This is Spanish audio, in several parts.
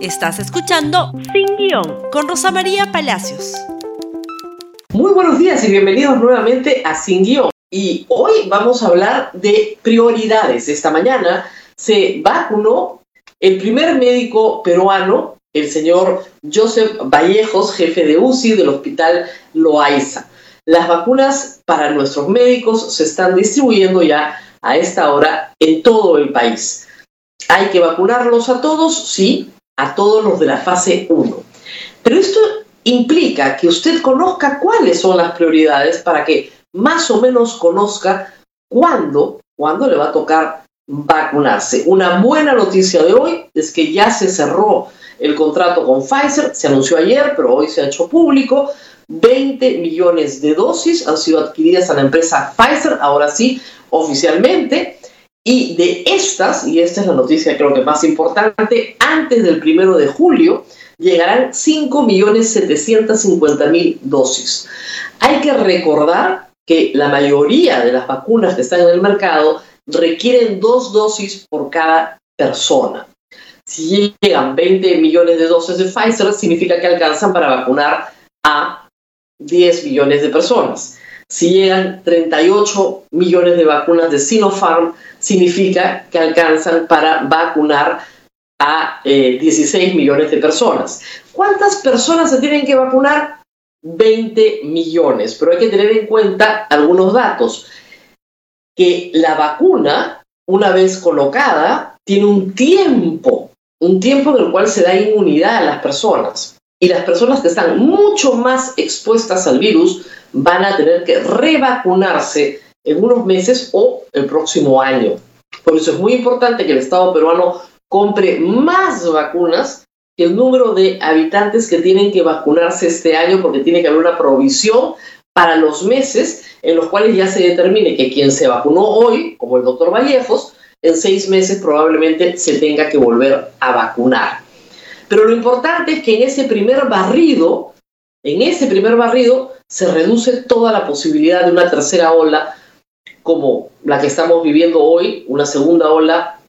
Estás escuchando Sin Guión con Rosa María Palacios. Muy buenos días y bienvenidos nuevamente a Sin Guión. Y hoy vamos a hablar de prioridades. Esta mañana se vacunó el primer médico peruano, el señor Joseph Vallejos, jefe de UCI del Hospital Loaiza. Las vacunas para nuestros médicos se están distribuyendo ya a esta hora en todo el país. ¿Hay que vacunarlos a todos? Sí, a todos los de la fase 1. Pero esto implica que usted conozca cuáles son las prioridades para que más o menos conozca cuándo, cuándo le va a tocar vacunarse. Una buena noticia de hoy es que ya se cerró el contrato con Pfizer, se anunció ayer, pero hoy se ha hecho público. 20 millones de dosis han sido adquiridas a la empresa Pfizer, ahora sí, oficialmente. Y de estas, y esta es la noticia creo que más importante, antes del primero de julio llegarán 5.750.000 dosis. Hay que recordar que la mayoría de las vacunas que están en el mercado requieren dos dosis por cada persona. Si llegan 20 millones de dosis de Pfizer, significa que alcanzan para vacunar a 10 millones de personas. Si llegan 38 millones de vacunas de Sinopharm, significa que alcanzan para vacunar a 16 eh, millones de personas. ¿Cuántas personas se tienen que vacunar? 20 millones, pero hay que tener en cuenta algunos datos. Que la vacuna, una vez colocada, tiene un tiempo, un tiempo en el cual se da inmunidad a las personas. Y las personas que están mucho más expuestas al virus van a tener que revacunarse en unos meses o el próximo año. Por eso es muy importante que el Estado peruano compre más vacunas que el número de habitantes que tienen que vacunarse este año, porque tiene que haber una provisión para los meses en los cuales ya se determine que quien se vacunó hoy, como el doctor Vallejos, en seis meses probablemente se tenga que volver a vacunar. Pero lo importante es que en ese primer barrido, en ese primer barrido, se reduce toda la posibilidad de una tercera ola como la que estamos viviendo hoy, una segunda ola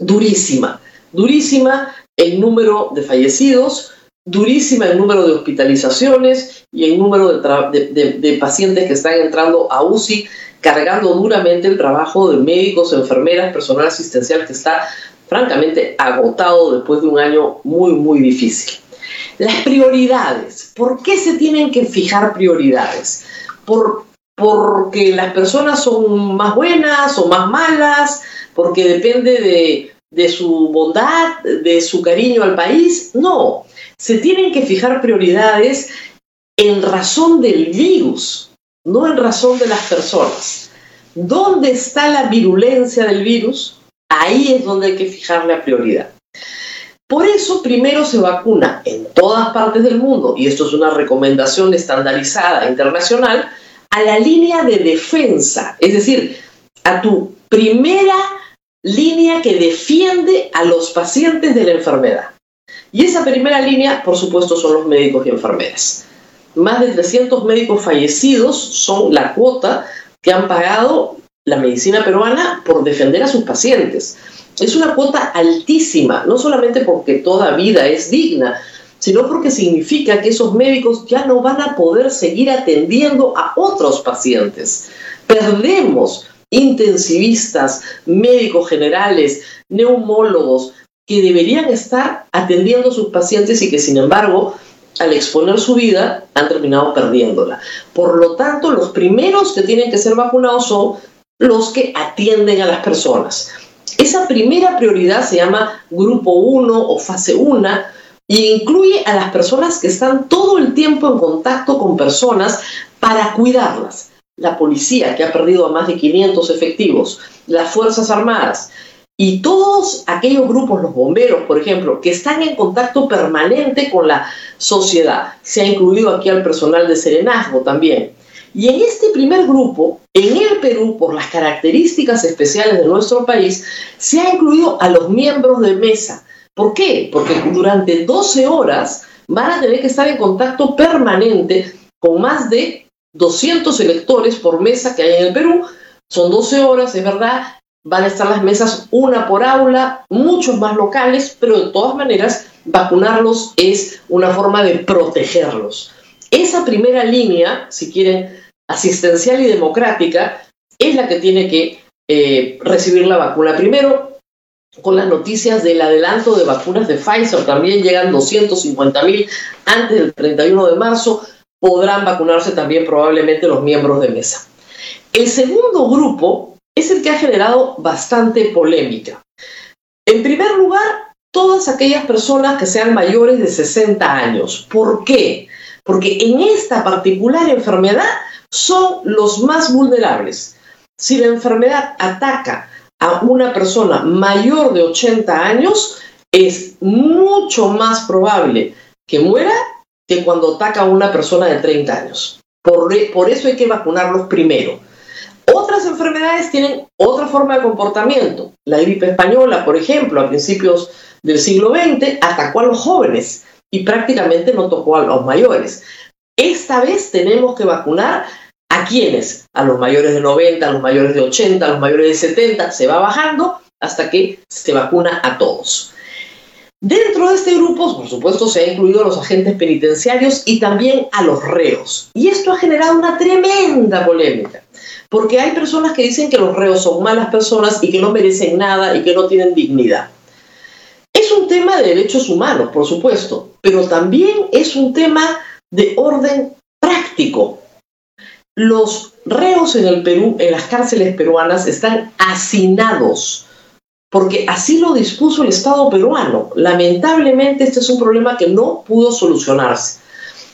durísima, durísima en número de fallecidos, durísima en número de hospitalizaciones y en número de, pacientes que están entrando a UCI, cargando duramente el trabajo de médicos, enfermeras, personal asistencial que está francamente agotado después de un año muy, muy difícil. Las prioridades. ¿Por qué se tienen que fijar prioridades? Por porque las personas son más buenas o más malas, porque depende de, su bondad, de su cariño al país. No, se tienen que fijar prioridades en razón del virus, no en razón de las personas. ¿Dónde está la virulencia del virus? Ahí es donde hay que fijar la prioridad. Por eso primero se vacuna en todas partes del mundo, y esto es una recomendación estandarizada internacional, a la línea de defensa, es decir, a tu primera línea que defiende a los pacientes de la enfermedad. Y esa primera línea, por supuesto, son los médicos y enfermeras. Más de 300 médicos fallecidos son la cuota que han pagado la medicina peruana por defender a sus pacientes. Es una cuota altísima, no solamente porque toda vida es digna, sino porque significa que esos médicos ya no van a poder seguir atendiendo a otros pacientes. Perdemos intensivistas, médicos generales, neumólogos, que deberían estar atendiendo a sus pacientes y que sin embargo al exponer su vida han terminado perdiéndola. Por lo tanto, los primeros que tienen que ser vacunados son los que atienden a las personas. Esa primera prioridad se llama grupo 1 o fase 1 y incluye a las personas que están todo el tiempo en contacto con personas para cuidarlas. La policía, que ha perdido a más de 500 efectivos, las Fuerzas Armadas y todos aquellos grupos, los bomberos, por ejemplo, que están en contacto permanente con la sociedad. Se ha incluido aquí al personal de Serenazgo también. Y en este primer grupo, en el Perú, por las características especiales de nuestro país, se ha incluido a los miembros de mesa, ¿Por qué? Porque durante 12 horas van a tener que estar en contacto permanente con más de 200 electores por mesa que hay en el Perú. Son 12 horas, es verdad, van a estar las mesas una por aula, muchos más locales, pero de todas maneras vacunarlos es una forma de protegerlos. Esa primera línea, si quieren, asistencial y democrática, es la que tiene que eh, recibir la vacuna. Primero, con las noticias del adelanto de vacunas de Pfizer, también llegan 250 mil antes del 31 de marzo, podrán vacunarse también probablemente los miembros de mesa. El segundo grupo es el que ha generado bastante polémica. En primer lugar, todas aquellas personas que sean mayores de 60 años. ¿Por qué? Porque en esta particular enfermedad son los más vulnerables. Si la enfermedad ataca a una persona mayor de 80 años, es mucho más probable que muera que cuando ataca a una persona de 30 años. Por, eso hay que vacunarlos primero. Otras enfermedades tienen otra forma de comportamiento. La gripe española, por ejemplo, a principios del siglo XX, atacó a los jóvenes y prácticamente no tocó a los mayores. Esta vez tenemos que vacunar a quienes, a los mayores de 90, a los mayores de 80, a los mayores de 70, se va bajando hasta que se vacuna a todos. Dentro de este grupo, por supuesto, se ha incluido a los agentes penitenciarios y también a los reos. Y esto ha generado una tremenda polémica, porque hay personas que dicen que los reos son malas personas y que no merecen nada y que no tienen dignidad. Es un tema de derechos humanos, por supuesto, pero también es un tema de orden práctico. Los reos en el Perú, en las cárceles peruanas, están hacinados porque así lo dispuso el Estado peruano. Lamentablemente este es un problema que no pudo solucionarse.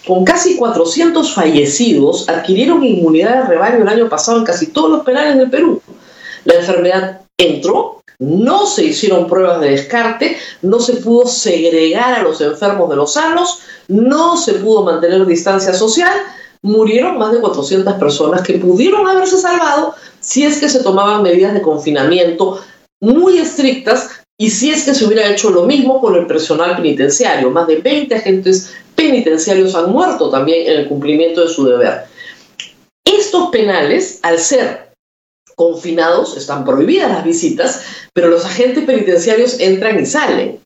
Con casi 400 fallecidos, adquirieron inmunidad de rebaño el año pasado en casi todos los penales del Perú. La enfermedad entró, no se hicieron pruebas de descarte, no se pudo segregar a los enfermos de los sanos, no se pudo mantener distancia social, murieron más de 400 personas que pudieron haberse salvado si es que se tomaban medidas de confinamiento muy estrictas y si es que se hubiera hecho lo mismo con el personal penitenciario. Más de 20 agentes penitenciarios han muerto también en el cumplimiento de su deber. Estos penales, al ser confinados, están prohibidas las visitas, pero los agentes penitenciarios entran y salen.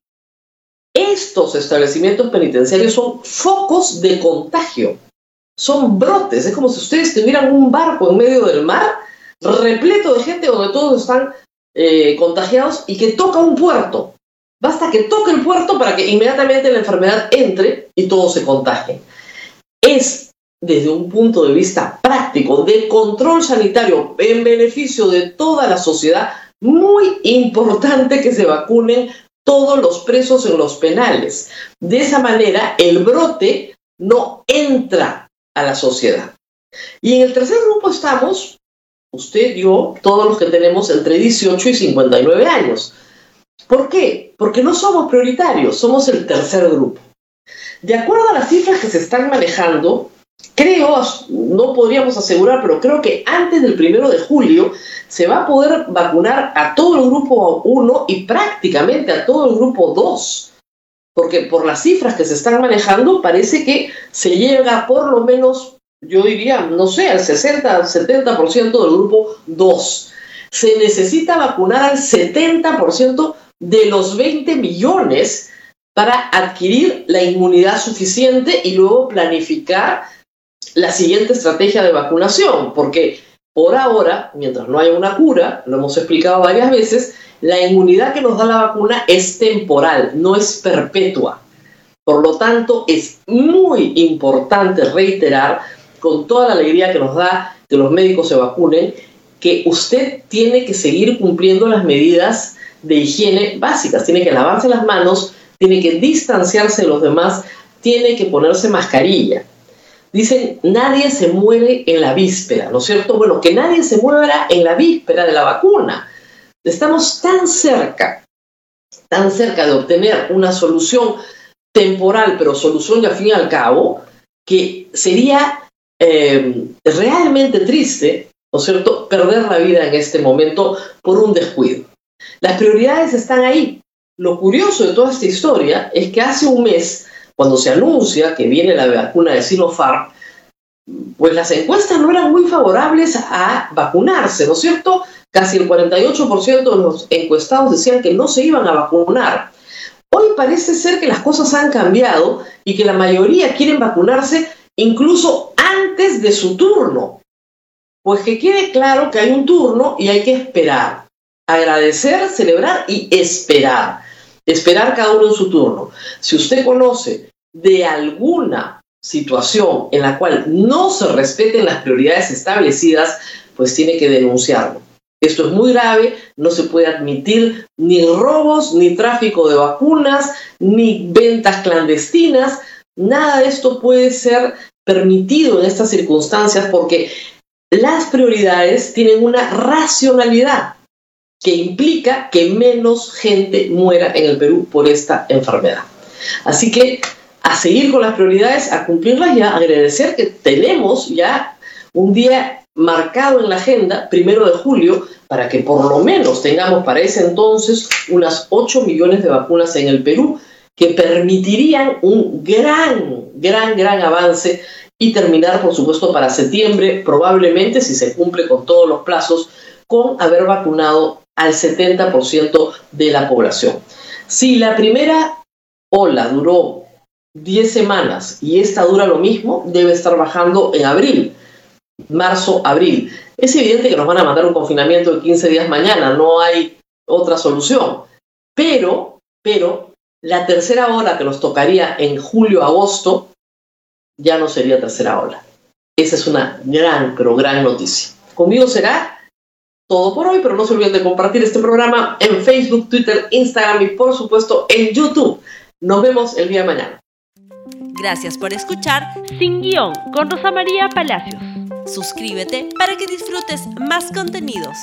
Estos establecimientos penitenciarios son focos de contagio, son brotes, es como si ustedes tuvieran un barco en medio del mar repleto de gente donde todos están eh, contagiados y que toca un puerto. Basta que toque el puerto para que inmediatamente la enfermedad entre y todos se contagien. Es desde un punto de vista práctico de control sanitario en beneficio de toda la sociedad muy importante que se vacunen todos los presos en los penales. De esa manera el brote no entra a la sociedad. Y en el tercer grupo estamos usted, yo, todos los que tenemos entre 18 y 59 años. ¿Por qué? Porque no somos prioritarios, somos el tercer grupo. De acuerdo a las cifras que se están manejando, creo, no podríamos asegurar, pero creo que antes del primero de julio se va a poder vacunar a todo el grupo 1 y prácticamente a todo el grupo 2. Porque por las cifras que se están manejando parece que se llega por lo menos yo diría, no sé, al 60, al 70% del grupo 2. Se necesita vacunar al 70% de los 20 millones para adquirir la inmunidad suficiente y luego planificar la siguiente estrategia de vacunación, porque por ahora, mientras no haya una cura, lo hemos explicado varias veces, la inmunidad que nos da la vacuna es temporal, no es perpetua. Por lo tanto, es muy importante reiterar con toda la alegría que nos da que los médicos se vacunen, que usted tiene que seguir cumpliendo las medidas de higiene básicas. Tiene que lavarse las manos, tiene que distanciarse de los demás, tiene que ponerse mascarilla. Dicen, nadie se muere en la víspera, ¿no es cierto? Bueno, que nadie se muera en la víspera de la vacuna. Estamos tan cerca, tan cerca de obtener una solución temporal, pero solución de fin y al cabo, que sería eh, realmente triste, ¿no es cierto?, perder la vida en este momento por un descuido. Las prioridades están ahí. Lo curioso de toda esta historia es que hace un mes, cuando se anuncia que viene la vacuna de Sinopharm, pues las encuestas no eran muy favorables a vacunarse, ¿no es cierto? casi el 48% de los encuestados decían que no se iban a vacunar. Hoy parece ser que las cosas han cambiado y que la mayoría quieren vacunarse incluso antes de su turno. Pues que quede claro que hay un turno y hay que esperar. Agradecer, celebrar y esperar. Esperar cada uno en su turno. Si usted conoce de alguna situación en la cual no se respeten las prioridades establecidas, pues tiene que denunciarlo. Esto es muy grave, no se puede admitir ni robos, ni tráfico de vacunas, ni ventas clandestinas. Nada de esto puede ser permitido en estas circunstancias porque las prioridades tienen una racionalidad que implica que menos gente muera en el Perú por esta enfermedad. Así que a seguir con las prioridades, a cumplirlas ya, agradecer que tenemos ya un día marcado en la agenda, primero de julio, para que por lo menos tengamos para ese entonces unas 8 millones de vacunas en el Perú que permitirían un gran, gran, gran avance y terminar, por supuesto, para septiembre, probablemente, si se cumple con todos los plazos, con haber vacunado al 70% de la población. Si la primera ola duró 10 semanas y esta dura lo mismo, debe estar bajando en abril, marzo, abril. Es evidente que nos van a mandar un confinamiento de 15 días mañana, no hay otra solución. Pero, pero, la tercera ola que nos tocaría en julio, agosto, ya no sería tercera ola. Esa es una gran, pero gran noticia. Conmigo será todo por hoy, pero no se olviden de compartir este programa en Facebook, Twitter, Instagram y por supuesto en YouTube. Nos vemos el día de mañana. Gracias por escuchar Sin Guión con Rosa María Palacios. Suscríbete para que disfrutes más contenidos.